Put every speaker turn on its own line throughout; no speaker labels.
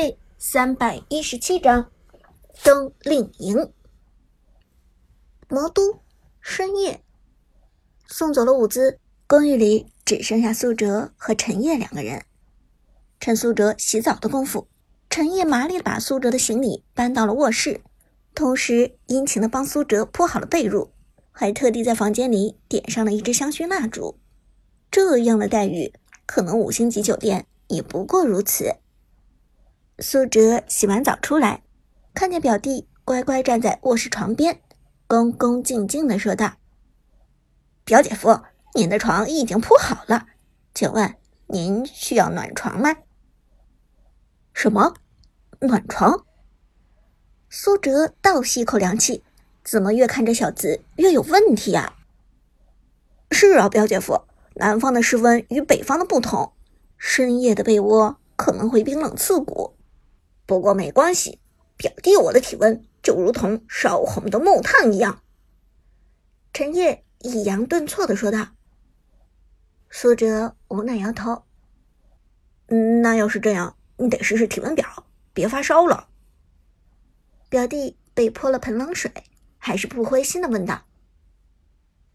第三百一十七章冬令营。魔都深夜，送走了舞姿，公寓里只剩下苏哲和陈烨两个人。趁苏哲洗澡的功夫，陈烨麻利把苏哲的行李搬到了卧室，同时殷勤的帮苏哲铺好了被褥，还特地在房间里点上了一支香薰蜡烛。这样的待遇，可能五星级酒店也不过如此。苏哲洗完澡出来，看见表弟乖乖站在卧室床边，恭恭敬敬的说道：“表姐夫，您的床已经铺好了，请问您需要暖床吗？”“
什么？暖床？”
苏哲倒吸一口凉气，怎么越看这小子越有问题呀？“
是啊，表姐夫，南方的室温与北方的不同，深夜的被窝可能会冰冷刺骨。”不过没关系，表弟我的体温就如同烧红的木炭一样。
陈烨抑扬顿挫的说道。
苏哲无奈摇头：“那要是这样，你得试试体温表，别发烧了。”
表弟被泼了盆冷水，还是不灰心的问道：“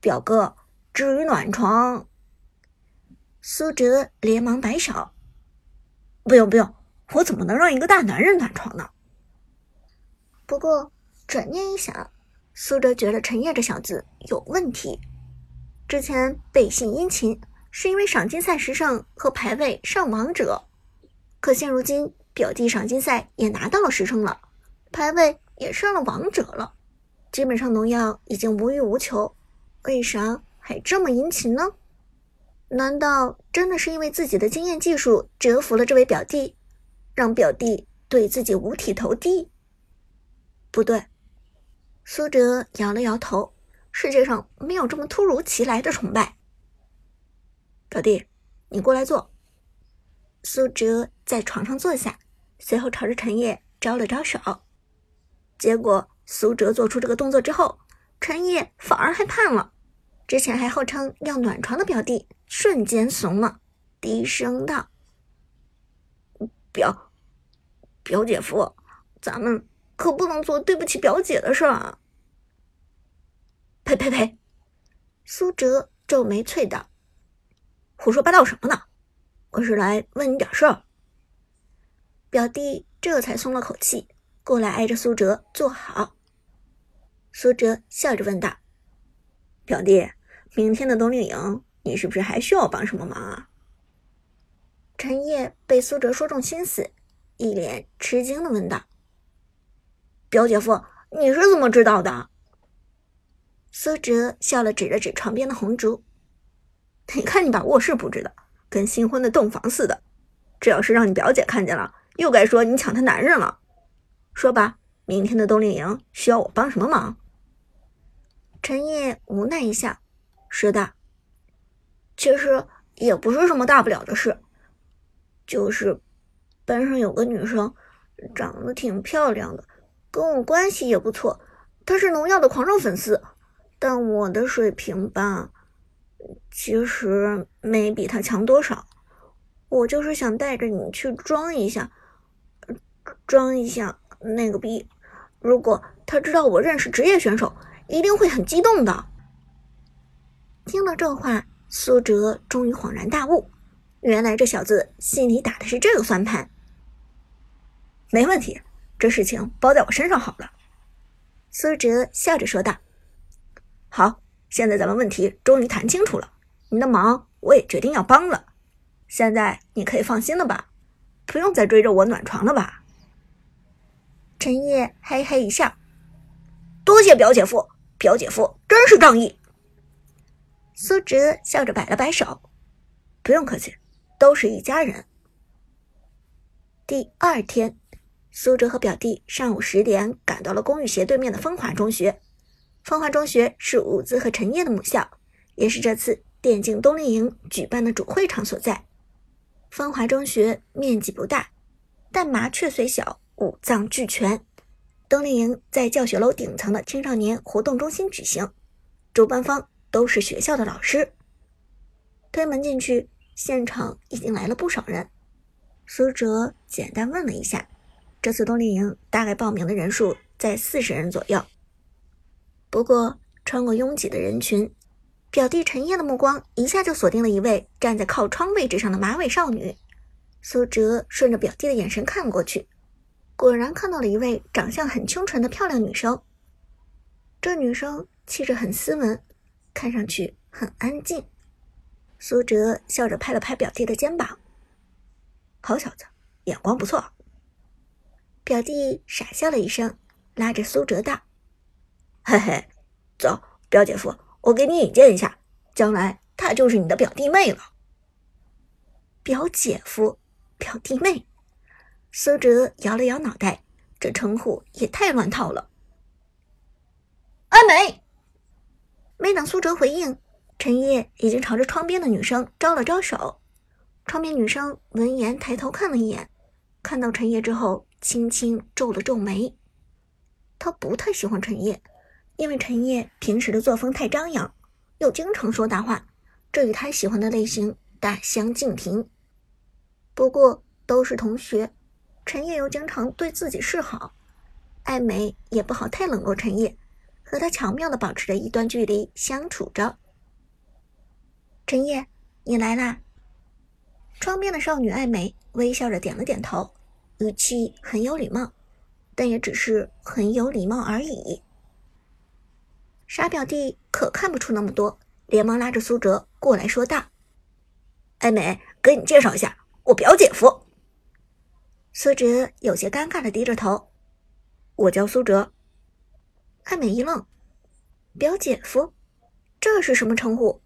表哥，至于暖床？”
苏哲连忙摆手：“
不用，不用。”我怎么能让一个大男人暖床呢？
不过转念一想，苏哲觉得陈烨这小子有问题。之前背信殷勤是因为赏金赛十胜和排位上王者，可现如今表弟赏金赛也拿到了十胜了，排位也上了王者了，基本上农药已经无欲无求，为啥还这么殷勤呢？难道真的是因为自己的经验技术折服了这位表弟？让表弟对自己五体投地？不对，苏哲摇了摇头。世界上没有这么突如其来的崇拜。
表弟，你过来坐。
苏哲在床上坐下，随后朝着陈烨招了招手。结果苏哲做出这个动作之后，陈烨反而害怕了。之前还号称要暖床的表弟瞬间怂了，低声道。
表表姐夫，咱们可不能做对不起表姐的事儿啊！
呸呸呸！苏哲皱眉啐道：“
胡说八道什么呢？我是来问你点事儿。”
表弟这才松了口气，过来挨着苏哲坐好。苏哲笑着问道：“
表弟，明天的冬令营，你是不是还需要帮什么忙啊？”
陈烨被苏哲说中心思，一脸吃惊的问道：“
表姐夫，你是怎么知道的？”
苏哲笑了，指了指床边的红烛：“
你看你把卧室布置的跟新婚的洞房似的，这要是让你表姐看见了，又该说你抢她男人了。说吧，明天的冬令营需要我帮什么忙？”
陈烨无奈一笑，说道：“
其实也不是什么大不了的事。”就是班上有个女生，长得挺漂亮的，跟我关系也不错。她是农药的狂热粉丝，但我的水平吧，其实没比她强多少。我就是想带着你去装一下，装一下那个逼。如果他知道我认识职业选手，一定会很激动的。
听了这话，苏哲终于恍然大悟。原来这小子心里打的是这个算盘。
没问题，这事情包在我身上好了。
苏哲笑着说道：“
好，现在咱们问题终于谈清楚了，你的忙我也决定要帮了。现在你可以放心了吧？不用再追着我暖床了吧？”
陈烨嘿嘿一笑：“
多谢表姐夫，表姐夫真是仗义。”
苏哲笑着摆了摆手：“
不用客气。”都是一家人。
第二天，苏哲和表弟上午十点赶到了公寓斜对面的风华中学。风华中学是伍兹和陈烨的母校，也是这次电竞冬令营举办的主会场所在。风华中学面积不大，但麻雀虽小，五脏俱全。冬令营在教学楼顶层的青少年活动中心举行，主办方都是学校的老师。推门进去。现场已经来了不少人，苏哲简单问了一下，
这次冬令营大概报名的人数在四十人左右。不过，穿过拥挤的人群，表弟陈烨的目光一下就锁定了一位站在靠窗位置上的马尾少女。苏哲顺着表弟的眼神看过去，果然看到了一位长相很清纯的漂亮女生。这女生气质很斯文，看上去很安静。苏哲笑着拍了拍表弟的肩膀：“好小子，眼光不错。”表弟傻笑了一声，拉着苏哲道：“嘿嘿，走，表姐夫，我给你引荐一下，将来她就是你的表弟妹了。”表姐夫、表弟妹，苏哲摇了摇脑袋，这称呼也太乱套了。
阿美，
没等苏哲回应。陈烨已经朝着窗边的女生招了招手，窗边女生闻言抬头看了一眼，看到陈烨之后，轻轻皱了皱眉。她不太喜欢陈烨，因为陈烨平时的作风太张扬，又经常说大话，这与她喜欢的类型大相径庭。不过都是同学，陈烨又经常对自己示好，艾美也不好太冷落陈烨，和他巧妙的保持着一段距离相处着。陈烨，你来啦！窗边的少女艾美微笑着点了点头，语气很有礼貌，但也只是很有礼貌而已。傻表弟可看不出那么多，连忙拉着苏哲过来说道：“艾美，给你介绍一下，我表姐夫。”苏哲有些尴尬的低着头：“我叫苏哲。”艾美一愣：“表姐夫，这是什么称呼？”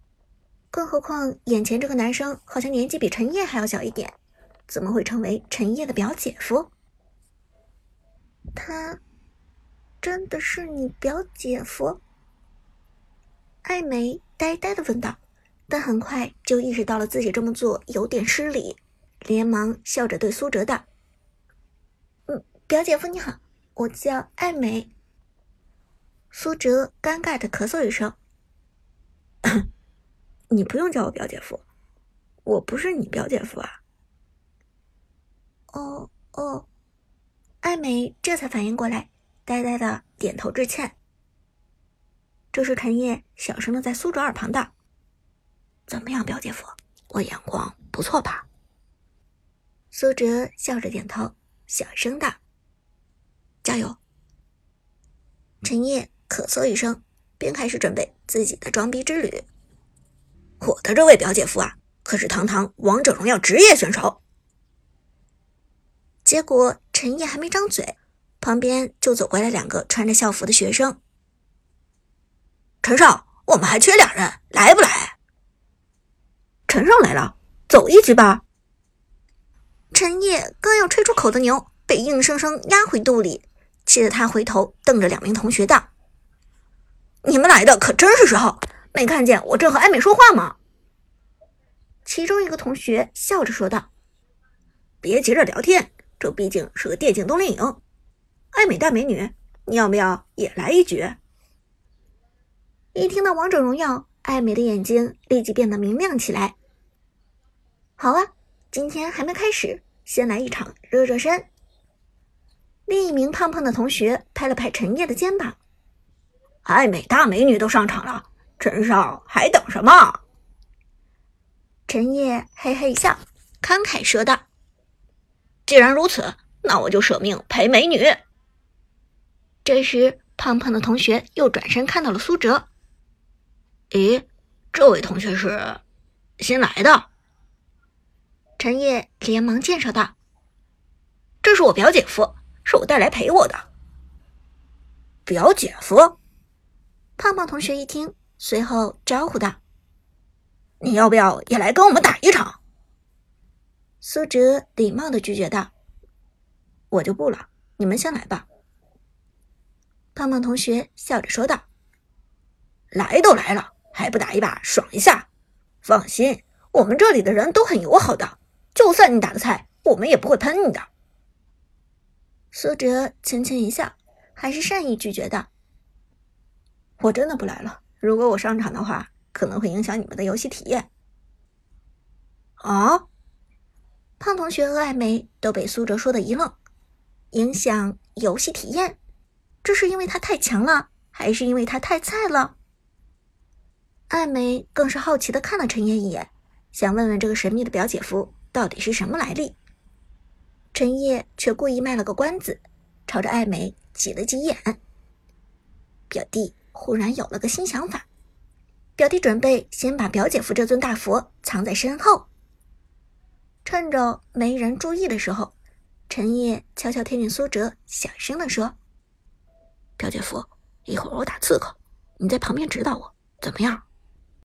更何况，眼前这个男生好像年纪比陈烨还要小一点，怎么会成为陈烨的表姐夫？他真的是你表姐夫？艾梅呆呆的问道，但很快就意识到了自己这么做有点失礼，连忙笑着对苏哲道：“嗯，表姐夫你好，我叫艾梅。”苏哲尴尬的咳嗽一声。你不用叫我表姐夫，我不是你表姐夫啊。哦哦，艾美这才反应过来，呆呆的点头致歉。这时陈烨小声的在苏哲耳旁道：“怎么样，表姐夫，我眼光不错吧？”苏哲笑着点头，小声道：“加油。”陈烨咳嗽一声，便开始准备自己的装逼之旅。我的这位表姐夫啊，可是堂堂王者荣耀职业选手。结果陈烨还没张嘴，旁边就走过来两个穿着校服的学生。陈少，我们还缺两人，来不来？陈少来了，走一局吧。陈烨刚要吹出口的牛，被硬生生压回肚里，气得他回头瞪着两名同学道：“你们来的可真是时候。”没看见我正和艾美说话吗？其中一个同学笑着说道：“别急着聊天，这毕竟是个电竞冬令营。艾美大美女，你要不要也来一局？”一听到王者荣耀，艾美的眼睛立即变得明亮起来。好啊，今天还没开始，先来一场热热身。另一名胖胖的同学拍了拍陈烨的肩膀：“艾美大美女都上场了。”陈少还等什么？陈烨嘿嘿一笑，慷慨说道：“既然如此，那我就舍命陪美女。”这时，胖胖的同学又转身看到了苏哲。“咦，这位同学是新来的？”陈烨连忙介绍道：“这是我表姐夫，是我带来陪我的。”表姐夫，胖胖同学一听。随后招呼道：“你要不要也来跟我们打一场？”苏哲礼貌的拒绝道：“我就不了，你们先来吧。”胖胖同学笑着说道：“来都来了，还不打一把爽一下？放心，我们这里的人都很友好的，就算你打的菜，我们也不会喷你的。”苏哲轻轻一笑，还是善意拒绝道：“我真的不来了。”如果我上场的话，可能会影响你们的游戏体验。啊！胖同学和艾梅都被苏哲说的一愣，
影响游戏体验？这是因为他太强了，还是因为他太菜了？艾梅更是好奇的看了陈烨一眼，想问问这个神秘的表姐夫到底是什么来历。陈烨却故意卖了个关子，朝着艾美挤了挤眼。表弟忽然有了个新想法，表弟准备先把表姐夫这尊大佛藏在身后，趁着没人注意的时候，陈烨悄悄贴近苏哲，小声地说：“表姐夫，一会儿我打刺客，你在旁边指导我，怎么样？”